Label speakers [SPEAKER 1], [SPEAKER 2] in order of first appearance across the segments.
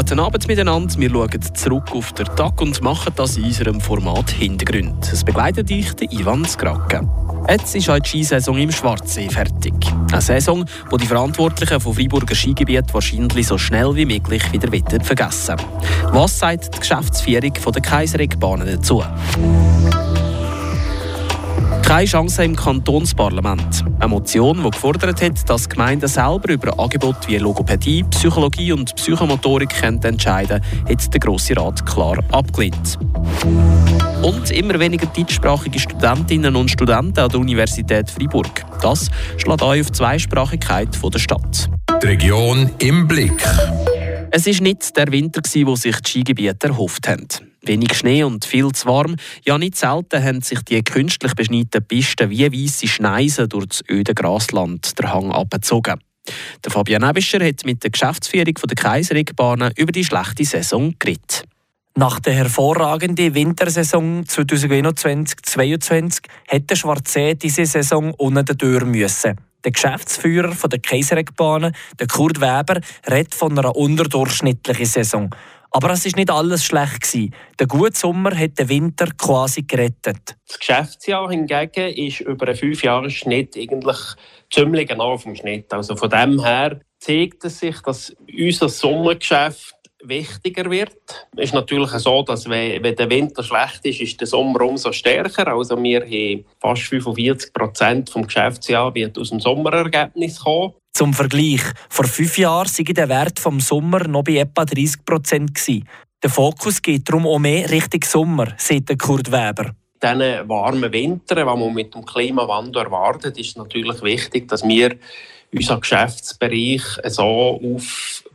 [SPEAKER 1] Guten Abend miteinander. Wir schauen zurück auf den Tag und machen das in unserem Format Hintergrund. Es begleitet dich der Ivan Skrake. Jetzt ist auch die Skisaison im Schwarzsee fertig. Eine Saison, die die Verantwortlichen vom Freiburger Skigebiet wahrscheinlich so schnell wie möglich wieder vergessen Was sagt die Geschäftsführung der Kaiseregbahnen dazu? Keine Chance im Kantonsparlament. Eine Motion, die gefordert hat, dass Gemeinden selber über Angebote wie Logopädie, Psychologie und Psychomotorik entscheiden können, hat der Grosse Rat klar abgelehnt. Und immer weniger deutschsprachige Studentinnen und Studenten an der Universität Freiburg. Das schlägt ein auf die Zweisprachigkeit der Stadt.
[SPEAKER 2] Die Region im Blick.
[SPEAKER 1] Es war nicht der Winter, den sich die Skigebiete erhofft haben. Wenig Schnee und viel zu warm. Ja, nicht selten haben sich die künstlich beschneiten Pisten wie weisse Schneisen durch das öde Grasland der Hang abgezogen. Der Fabian Ebischer hat mit der Geschäftsführung der Kaiserregbahnen über die schlechte Saison geredet.
[SPEAKER 3] Nach der hervorragenden Wintersaison 2021-2022 hätte Schwarzsee diese Saison unter der Tür müssen. Der Geschäftsführer der Kaiserregbahnen, der Kurt Weber, redet von einer unterdurchschnittlichen Saison. Aber es war nicht alles schlecht. Der gute Sommer hat den Winter quasi gerettet.
[SPEAKER 4] Das Geschäftsjahr hingegen ist über einen Fünfjahresschnitt eigentlich ziemlich genau auf dem Schnitt. Also von dem her zeigt es sich, dass unser Sommergeschäft wichtiger wird. Es ist natürlich so, dass wenn, wenn, der Winter schlecht ist, ist der Sommer umso stärker. Also wir haben fast 45 Prozent vom Geschäftsjahr wird aus dem Sommerergebnis kommen.
[SPEAKER 3] Zum Vergleich, vor fünf Jahren sei der Wert vom Sommer noch bei etwa 30 Prozent Der Fokus geht darum auch mehr Richtung Sommer, sagt Kurt Weber
[SPEAKER 4] diesen warmen Winter, die man mit dem Klimawandel erwartet, ist natürlich wichtig, dass wir unseren Geschäftsbereich so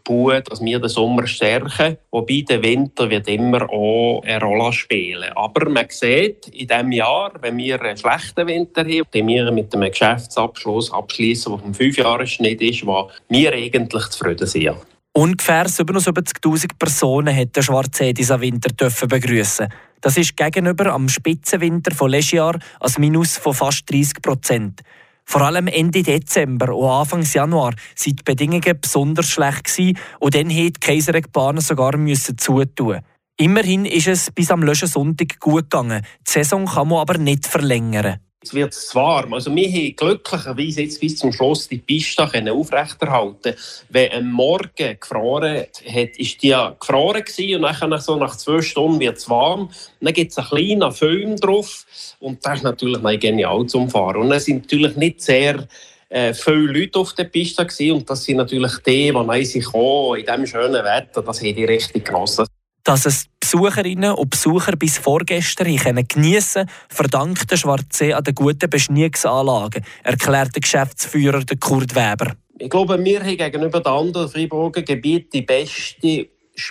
[SPEAKER 4] aufbauen, dass wir den Sommer stärken. Wobei der Winter wird immer auch eine Rolle spielen. Aber man sieht, in diesem Jahr, wenn wir einen schlechten Winter haben, den wir mit einem Geschäftsabschluss abschließen, der vom Fünfjahresschnitt ist, wo wir eigentlich zufrieden sind.
[SPEAKER 3] Ungefähr 77.000 Personen hätten Schwarzsee diesen Winter begrüßen. Das ist gegenüber am Spitzenwinter von letztes Jahr ein Minus von fast 30 Prozent. Vor allem Ende Dezember und Anfang Januar sind die Bedingungen besonders schlecht und dann musste die Kaiseregbahn sogar zutun. Immerhin ist es bis am Löschensonntag gut gegangen. Die Saison kann man aber nicht verlängern.
[SPEAKER 4] Es wird zu warm. Also wir haben glücklicherweise jetzt bis zum Schluss die Piste aufrechterhalten Wenn am Morgen gefroren hat, ist die ja gefroren und dann so nach zwei Stunden wird es warm. Dann gibt es einen kleinen Föhn drauf und das ist natürlich genial zum Fahren. Und es sind natürlich nicht sehr äh, viele Leute auf der Piste und das sind natürlich die, die sind in diesem schönen Wetter, das haben die richtig genossen
[SPEAKER 3] dass es Besucherinnen und Besucher bis vorgestern können geniessen verdankt der Schwarzsee an den guten Beschniegsanlagen, erklärt der Geschäftsführer Kurt Weber.
[SPEAKER 4] Ich glaube, wir haben gegenüber den anderen Freiburger Gebieten die beste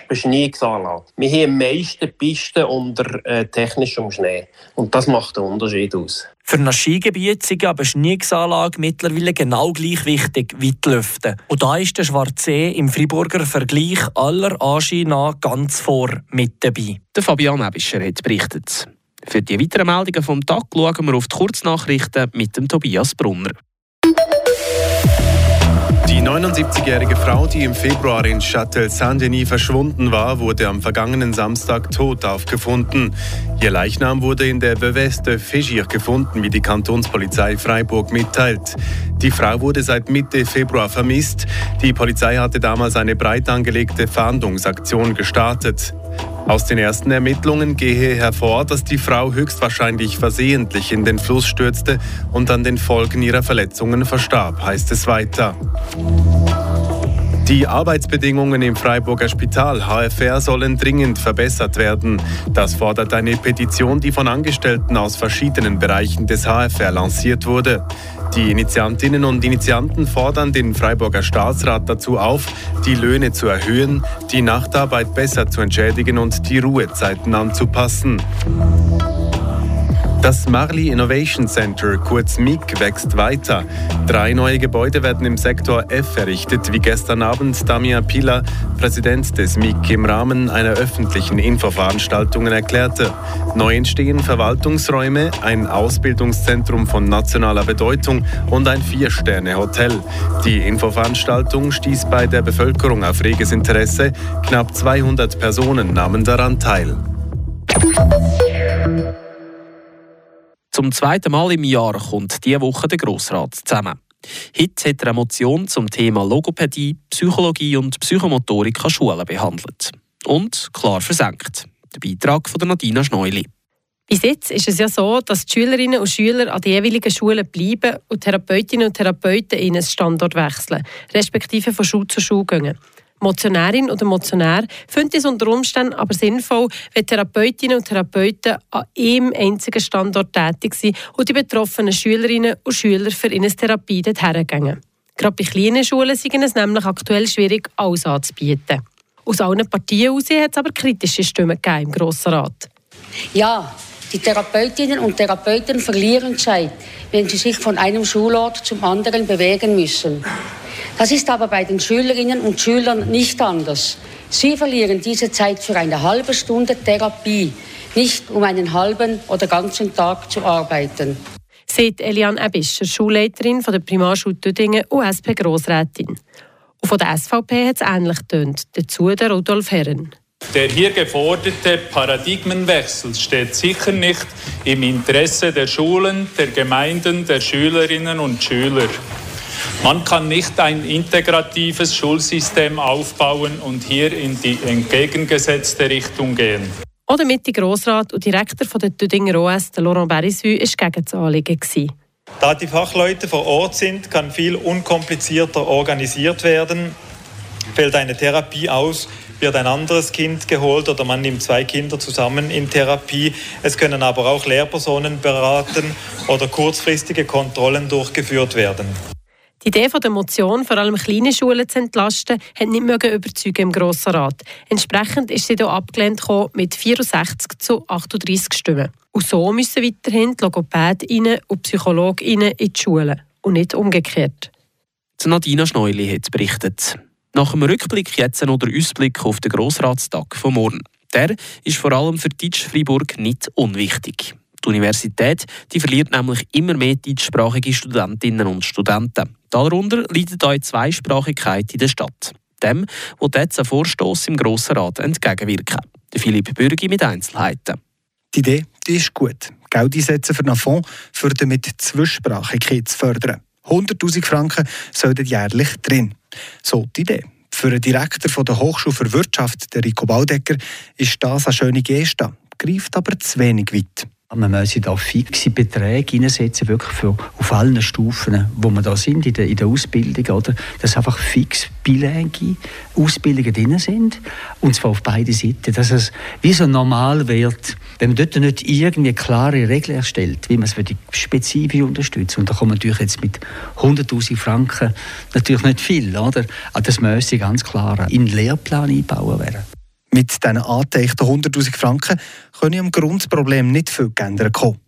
[SPEAKER 4] Beschneigungsanlage. Wir haben am meisten Pisten unter äh, technischem Schnee. Und das macht den Unterschied aus.
[SPEAKER 3] Für ein Skigebiet sind aber Schneegsanlage mittlerweile genau gleich wichtig wie die Lüfte. Und da ist der Schwarzsee im Freiburger Vergleich aller Anschein nach ganz vor mit dabei.
[SPEAKER 1] Der Fabian Ebischer hat berichtet. Für die weiteren Meldungen vom Tag schauen wir auf die Kurznachrichten mit dem Tobias Brunner.
[SPEAKER 5] Die 79-jährige Frau, die im Februar in Châtel Saint-Denis verschwunden war, wurde am vergangenen Samstag tot aufgefunden. Ihr Leichnam wurde in der Veuves de Fégir gefunden, wie die Kantonspolizei Freiburg mitteilt. Die Frau wurde seit Mitte Februar vermisst. Die Polizei hatte damals eine breit angelegte Fahndungsaktion gestartet. Aus den ersten Ermittlungen gehe hervor, dass die Frau höchstwahrscheinlich versehentlich in den Fluss stürzte und an den Folgen ihrer Verletzungen verstarb, heißt es weiter. Die Arbeitsbedingungen im Freiburger Spital HFR sollen dringend verbessert werden. Das fordert eine Petition, die von Angestellten aus verschiedenen Bereichen des HFR lanciert wurde. Die Initiantinnen und Initianten fordern den Freiburger Staatsrat dazu auf, die Löhne zu erhöhen, die Nachtarbeit besser zu entschädigen und die Ruhezeiten anzupassen. Das Marley Innovation Center, kurz MIG, wächst weiter. Drei neue Gebäude werden im Sektor F errichtet, wie gestern Abend Damia Pila, Präsident des MIG, im Rahmen einer öffentlichen Infoveranstaltung erklärte. Neu entstehen Verwaltungsräume, ein Ausbildungszentrum von nationaler Bedeutung und ein Vier-Sterne-Hotel. Die Infoveranstaltung stieß bei der Bevölkerung auf reges Interesse. Knapp 200 Personen nahmen daran teil.
[SPEAKER 1] Zum zweiten Mal im Jahr kommt diese Woche der Grossrat zusammen. Heute hat er eine Motion zum Thema Logopädie, Psychologie und Psychomotorik an Schulen behandelt. Und klar versenkt. Der Beitrag von Nadina Schneuli.
[SPEAKER 6] Bis jetzt ist es ja so, dass die Schülerinnen und Schüler an den jeweiligen Schulen bleiben und Therapeutinnen und Therapeuten in einen Standort wechseln, respektive von Schule zu Schule gehen. Motionärin oder Motionär findet es unter Umständen aber sinnvoll, wenn Therapeutinnen und Therapeuten an einem einzigen Standort tätig sind und die betroffenen Schülerinnen und Schüler für ihre Therapie dorthin gehen. Gerade bei kleinen Schulen sind es nämlich aktuell schwierig, alles anzubieten. Aus allen Partien heraus hat es aber kritische Stimmen gegeben im Grossen Rat.
[SPEAKER 7] Ja, die Therapeutinnen und Therapeuten verlieren Zeit, wenn sie sich von einem Schulort zum anderen bewegen müssen. Das ist aber bei den Schülerinnen und Schülern nicht anders. Sie verlieren diese Zeit für eine halbe Stunde Therapie, nicht um einen halben oder ganzen Tag zu arbeiten.
[SPEAKER 6] Sagt Eliane Ebischer, Schulleiterin von der Primarschule Tüdingen und SP-Grossrätin. Und von der SVP hat es ähnlich getönt. Dazu der Rudolf Herren.
[SPEAKER 8] Der hier geforderte Paradigmenwechsel steht sicher nicht im Interesse der Schulen, der Gemeinden, der Schülerinnen und Schüler. Man kann nicht ein integratives Schulsystem aufbauen und hier in die entgegengesetzte Richtung gehen.
[SPEAKER 6] Auch der Mitte-Grossrat und Direktor von der Tüdinger OS, Laurent Berisvue, war gegen das Anliegen.
[SPEAKER 9] Da die Fachleute vor Ort sind, kann viel unkomplizierter organisiert werden. Fällt eine Therapie aus, wird ein anderes Kind geholt oder man nimmt zwei Kinder zusammen in Therapie. Es können aber auch Lehrpersonen beraten oder kurzfristige Kontrollen durchgeführt werden.
[SPEAKER 6] Die Idee der Motion, vor allem kleine Schulen zu entlasten, hat nicht mehr überzeugen im Grossen Rat. Entsprechend ist sie hier abgelehnt mit 64 zu 38 Stimmen. Und so müssen weiterhin die Logopädinnen und Psychologinnen in die Schulen und nicht umgekehrt.
[SPEAKER 1] Nadina Schneuli hat berichtet. Nach dem Rückblick jetzt noch der Ausblick auf den Grossratstag von morgen. Der ist vor allem für Deutsch Freiburg nicht unwichtig. Die Universität die verliert nämlich immer mehr deutschsprachige Studentinnen und Studenten. Darunter leidet auch die Zweisprachigkeit in der Stadt. Dem wo jetzt ein Vorstoß im Grossen Rat entgegenwirken. Philipp Bürgi mit Einzelheiten.
[SPEAKER 10] Die Idee die ist gut. Geld einsetzen für einen Fonds, für damit Zweisprachigkeit zu fördern. 100.000 Franken sollten jährlich drin. So die Idee. Für den Direktor der Hochschule für Wirtschaft, der Rico Baudecker, ist das eine schöne Geste, greift aber zu wenig weit.
[SPEAKER 11] Man muss da fixe Beträge einsetzen, wirklich für, auf allen Stufen, wo wir da sind, in der, in der Ausbildung, oder? Dass einfach fix bilingue Ausbildungen drin sind. Und zwar auf beide Seiten. Dass es wie so normal wird, wenn man dort nicht irgendwie klare Regeln erstellt, wie man es für die Spezifik unterstützt. Und da kommt man natürlich jetzt mit 100.000 Franken natürlich nicht viel, oder? Aber das müsste ganz klar in den Lehrplan einbauen werden.
[SPEAKER 10] Mit diesen angedeckten 100'000 Franken können am Grundproblem nicht viel geändert kommen.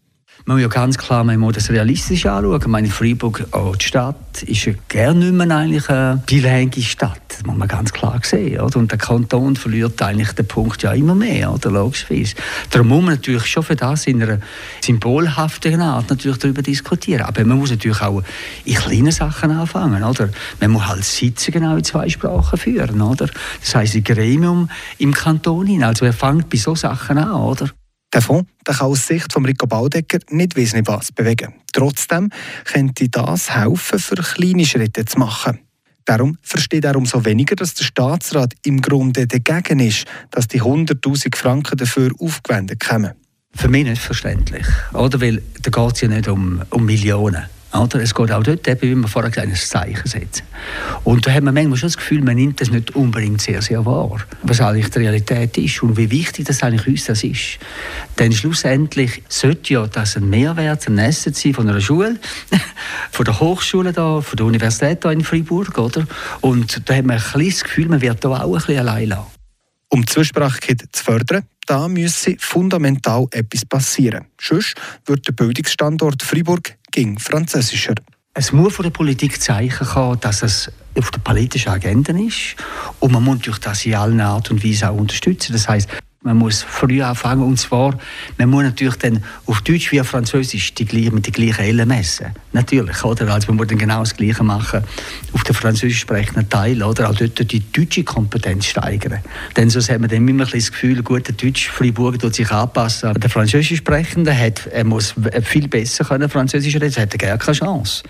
[SPEAKER 11] Man muss ja ganz klar man muss das realistisch anschauen. Ich meine, Freiburg, auch die Stadt, ist ja gerne nicht mehr eigentlich eine bilingue Stadt. Das muss man ganz klar sehen. Oder? Und der Kanton verliert eigentlich den Punkt ja immer mehr, oder? logischerweise. Darum muss man natürlich schon für das in einer symbolhaften Art natürlich darüber diskutieren. Aber man muss natürlich auch in kleinen Sachen anfangen. Oder? Man muss halt Sitzungen auch in zwei Sprachen führen. Oder? Das heisst, ein Gremium im Kanton. Also er fängt bei solchen Sachen an. Oder?
[SPEAKER 10] Der Fonds kann aus Sicht von Rico Baudecker nicht wesentlich was bewegen. Trotzdem könnte das helfen, für kleine Schritte zu machen. Darum versteht er umso weniger, dass der Staatsrat im Grunde dagegen ist, dass die 100.000 Franken dafür aufgewendet kommen.
[SPEAKER 11] Für mich nicht verständlich. Oder? Weil da geht es ja nicht um, um Millionen. Oder? Es geht auch dort, wie wir vorher gesagt haben, ein Zeichen setzen. Und da hat man manchmal schon das Gefühl, man nimmt das nicht unbedingt sehr, sehr wahr, was eigentlich die Realität ist und wie wichtig das eigentlich uns das ist. Denn schlussendlich sollte ja das ein Mehrwert, ein Asset sein von einer Schule, von der Hochschule da, von der Universität da in Freiburg, oder? Und da hat man ein kleines Gefühl, man wird da auch ein bisschen allein lassen.
[SPEAKER 10] Um die zu fördern, da müsse fundamental etwas passieren. Sonst wird der Bildungsstandort Freiburg gegen französischer.
[SPEAKER 11] Es muss von der Politik Zeichen kommen, dass es auf der politischen Agenda ist und man muss durch das in allen Art und Weise auch unterstützen. Das heißt, man muss früh anfangen und zwar, man muss natürlich dann auf Deutsch wie auf Französisch die, mit den gleichen Ellen messen. Natürlich, oder? Also man muss dann genau das Gleiche machen auf den französisch sprechenden Teil, oder? Auch dort die deutsche Kompetenz steigern. Denn sonst hat man dann immer das Gefühl, gut, der Deutsch Freiburg tut sich anpassen. Aber der französisch Sprechende hat, er muss viel besser können Französisch reden, hat er gar keine Chance.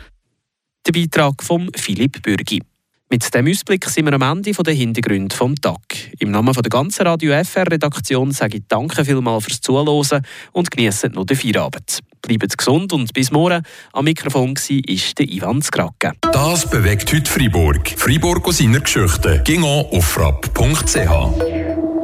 [SPEAKER 1] Der Beitrag von Philipp Bürgi. Mit diesem Ausblick sind wir am Ende der Hintergründe vom Tag. Im Namen der ganzen Radio FR-Redaktion sage ich Danke vielmals fürs Zuhören und genießen noch den Feierabend. Bleibt gesund und bis morgen. Am Mikrofon war der Ivan Skrake.
[SPEAKER 2] Das bewegt heute Freiburg. Freiburg aus seiner Geschichte. Ging auf frapp.ch.